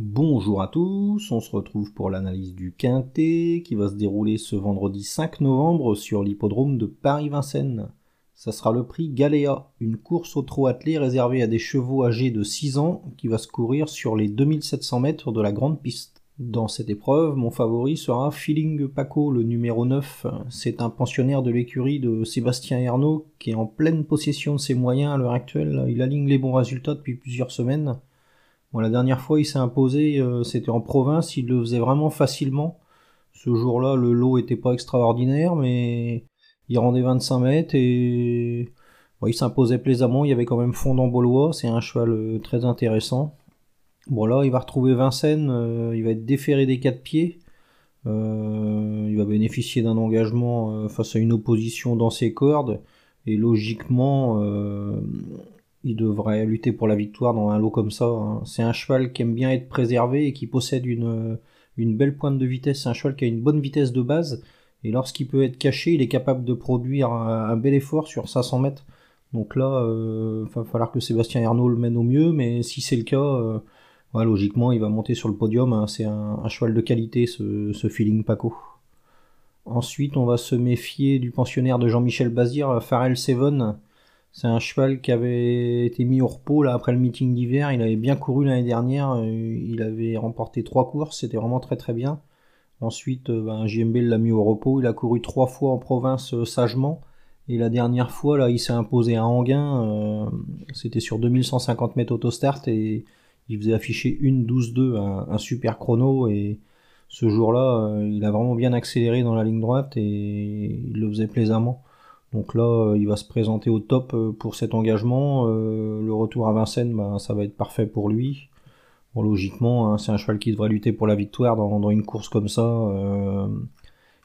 Bonjour à tous, on se retrouve pour l'analyse du Quintet qui va se dérouler ce vendredi 5 novembre sur l'hippodrome de Paris-Vincennes. Ça sera le prix Galéa, une course au trot attelé réservée à des chevaux âgés de 6 ans qui va se courir sur les 2700 mètres de la grande piste. Dans cette épreuve, mon favori sera Feeling Paco, le numéro 9. C'est un pensionnaire de l'écurie de Sébastien Ernaud qui est en pleine possession de ses moyens à l'heure actuelle. Il aligne les bons résultats depuis plusieurs semaines. La dernière fois, il s'est imposé, euh, c'était en province, il le faisait vraiment facilement. Ce jour-là, le lot était pas extraordinaire, mais il rendait 25 mètres et il s'imposait plaisamment. Il y avait quand même Fondant Baulois, c'est un cheval euh, très intéressant. Bon, là, il va retrouver Vincennes, euh, il va être déféré des quatre pieds. il va bénéficier d'un engagement face à une opposition dans ses cordes. Et logiquement, il devrait lutter pour la victoire dans un lot comme ça. Hein. C'est un cheval qui aime bien être préservé et qui possède une, une belle pointe de vitesse. C'est un cheval qui a une bonne vitesse de base. Et lorsqu'il peut être caché, il est capable de produire un, bel effort sur 500 mètres. Donc là, euh, il va falloir que Sébastien Ernaud le mène au mieux. Mais si c'est le cas, euh, logiquement, il va monter sur le podium. Hein. C'est un, cheval de qualité, ce, feeling Paco. Ensuite, on va se méfier du pensionnaire de Jean-Michel Bazir, Pharrell Seven c'est un cheval qui avait été mis au repos là, après le meeting d'hiver. Il avait bien couru l'année dernière. Euh, il avait remporté trois courses. C'était vraiment très très bien. Ensuite, euh, ben, JMB l'a mis au repos. Il a couru trois fois en province euh, sagement. Et la dernière fois, là, il s'est imposé à Anguin. C'était sur 2150 mètres autostart et il faisait afficher une 12-2, un, un, super chrono. Et ce jour-là, il a vraiment bien accéléré dans la ligne droite et il le faisait plaisamment. Donc là, euh, il va se présenter au top euh, pour cet engagement. Euh, le retour à Vincennes, bah, ça va être parfait pour lui. Bon, logiquement, hein, c'est un cheval qui devrait lutter pour la victoire dans, une course comme ça.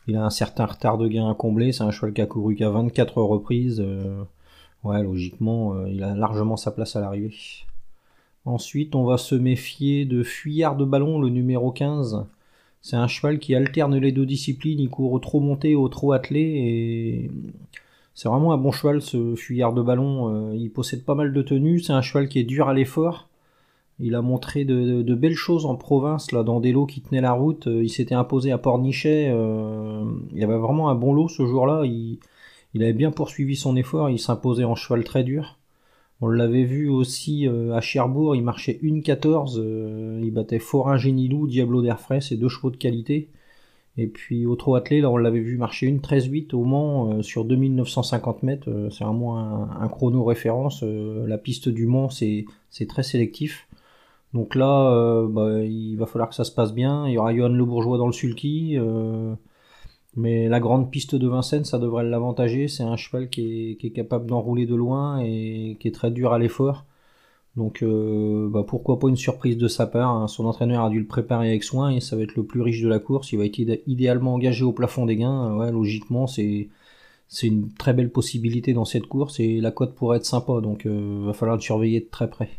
il a un certain retard de gain à combler. C'est un cheval qui a couru qu'à 24 reprises. ouais, logiquement, il a largement sa place à l'arrivée. Ensuite, on va se méfier de Fuyard de Ballon, le numéro 15. C'est un cheval qui alterne les deux disciplines. Il court au trop monté, au trop attelé. Et c'est vraiment un bon cheval, ce fuyard de ballon. Euh, il possède pas mal de tenues. C'est un cheval qui est dur à l'effort. Il a montré de, belles choses en province, là, dans des lots qui tenaient la route. Euh, il s'était imposé à Pornichet. Euh, il avait vraiment un bon lot ce jour-là. Il, avait bien poursuivi son effort. Il s'imposait en cheval très dur. On l'avait vu aussi à Cherbourg. Il marchait 1,14. il battait Forin Génilou, Diablo d'Airfray. C'est deux chevaux de qualité. Et puis au trot attelé, là on l'avait vu marcher une 13-8 au Mans euh, sur 2950 mètres. Euh, c'est vraiment un, chrono référence. Euh, la piste du Mans, c'est, très sélectif. Donc là, bah, il va falloir que ça se passe bien. Il y aura Johan Le Bourgeois dans le sulky. mais la grande piste de Vincennes, ça devrait l'avantager. C'est un cheval qui est capable d'enrouler de loin et qui est très dur à l'effort. Donc euh, bah, pourquoi pas une surprise de sa part. Hein. Son entraîneur a dû le préparer avec soin et ça va être le plus riche de la course. Il va être idéalement engagé au plafond des gains. Logiquement, c'est c'est une très belle possibilité dans cette course et la cote pourrait être sympa. Donc euh, va falloir le surveiller de très près.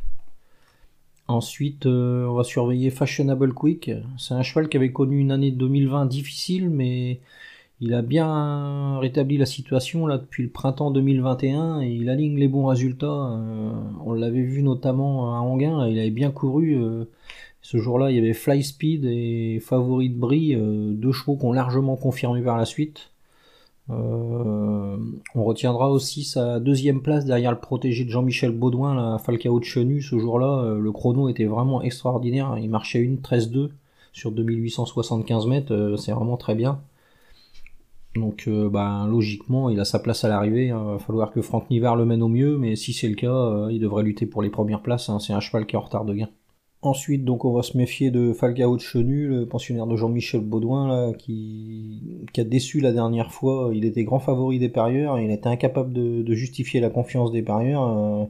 Ensuite, euh, on va surveiller Fashionable Quick. C'est un cheval qui avait connu une année 2020 difficile, mais il a bien rétabli la situation depuis le printemps 2021 et il aligne les bons résultats. Euh, on l'avait vu notamment à Anguin, il avait bien couru. Euh, ce jour-là, il y avait Fly Speed et Favori de Brie, euh, deux chevaux qui ont largement confirmé par la suite. on retiendra aussi sa deuxième place derrière le protégé de Jean-Michel Baudouin, la Falcao de Chenu. Ce jour-là, le chrono était vraiment extraordinaire. Il marchait une 13-2 sur 2875 mètres. c'est vraiment très bien. Donc euh, bah, logiquement, il a sa place à l'arrivée. Hein. Il va falloir que Franck Nivard le mène au mieux, mais si c'est le cas, euh, il devrait lutter pour les premières places. Hein. C'est un cheval qui est en retard de gain. Ensuite, donc, on va se méfier de Falcao de Chenu, le pensionnaire de Jean-Michel Baudouin, là, qui... a déçu la dernière fois. Il était grand favori des parieurs, il était incapable de, justifier la confiance des parieurs. Euh.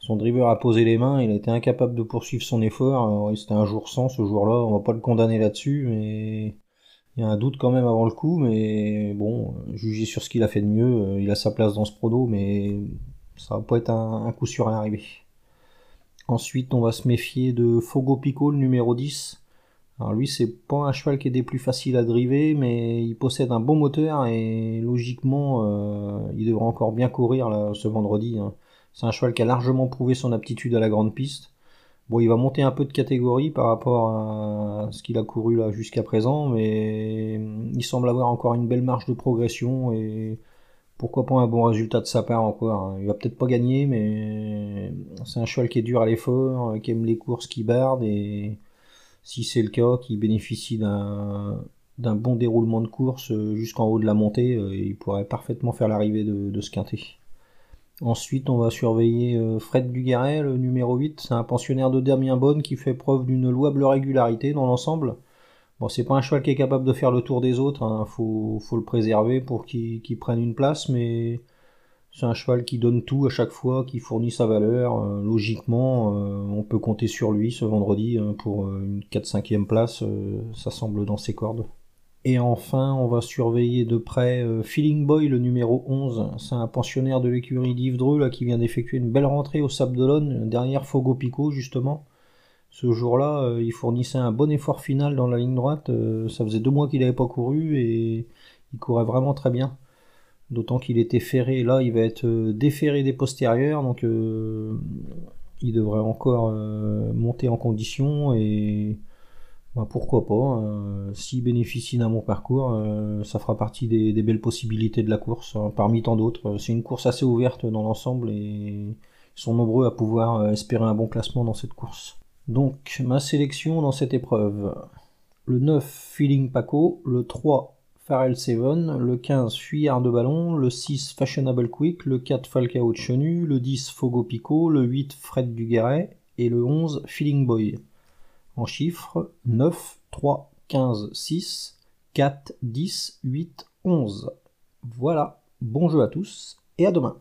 son driver a posé les mains, il a été incapable de poursuivre son effort. C'était un jour sans ce jour-là, on va pas le condamner là-dessus, mais il y a un doute quand même avant le coup, mais bon, juger sur ce qu'il a fait de mieux, euh, il a sa place dans ce prodo, mais ça va pas être un, coup sûr à l'arrivée. Ensuite, on va se méfier de Fogo Pico, le numéro 10. Alors lui, c'est pas un cheval qui est des plus faciles à driver, mais il possède un bon moteur et logiquement, euh, il devrait encore bien courir là, ce vendredi. Hein. C'est un cheval qui a largement prouvé son aptitude à la grande piste. Bon, il va monter un peu de catégorie par rapport à ce qu'il a couru là jusqu'à présent, mais il semble avoir encore une belle marge de progression et pourquoi pas un bon résultat de sa part encore. Hein. Il va peut-être pas gagner, mais c'est un cheval qui est dur à l'effort, qui aime les courses qui bardent et si c'est le cas, qui bénéficie d'un bon déroulement de course jusqu'en haut de la montée, euh, il pourrait parfaitement faire l'arrivée de, de ce quintet. Ensuite, on va surveiller euh, Fred Duguerret, le numéro 8. C'est un pensionnaire de Damien Bonne qui fait preuve d'une louable régularité dans l'ensemble. Bon, c'est pas un cheval qui est capable de faire le tour des autres, hein. faut, le préserver pour qu'il prenne une place, mais c'est un cheval qui donne tout à chaque fois, qui fournit sa valeur. Euh, logiquement, euh, on peut compter sur lui ce vendredi hein, pour une 4-5e place, ça semble dans ses cordes. Et enfin, on va surveiller de près euh, Feeling Boy, le numéro 11. C'est un pensionnaire de l'écurie d'Yves là, qui vient d'effectuer une belle rentrée au Sable d'Olonne, derrière Fogo Pico, justement. Ce jour-là, euh, il fournissait un bon effort final dans la ligne droite. Euh, ça faisait deux mois qu'il n'avait pas couru et il courait vraiment très bien. D'autant qu'il était ferré. Là, il va être déferré des postérieurs, donc il devrait encore monter en condition et bah, pourquoi pas hein. S'il bénéficie d'un bon parcours, euh, ça fera partie des, belles possibilités de la course, hein, parmi tant d'autres. C'est une course assez ouverte dans l'ensemble et ils sont nombreux à pouvoir euh, espérer un bon classement dans cette course. Donc, ma sélection dans cette épreuve. Le 9, Feeling Paco, le 3, Pharrell Seven, le 15, Fuyard de Ballon, le 6, Fashionable Quick, le 4, Falcao de Chenu, le 10, Fogo Pico, le 8, Fred Duguerret et le 11, Feeling Boy en chiffres 9, 3, 15, 6, 4, 10, 8, 11. Voilà, bon jeu à tous et à demain.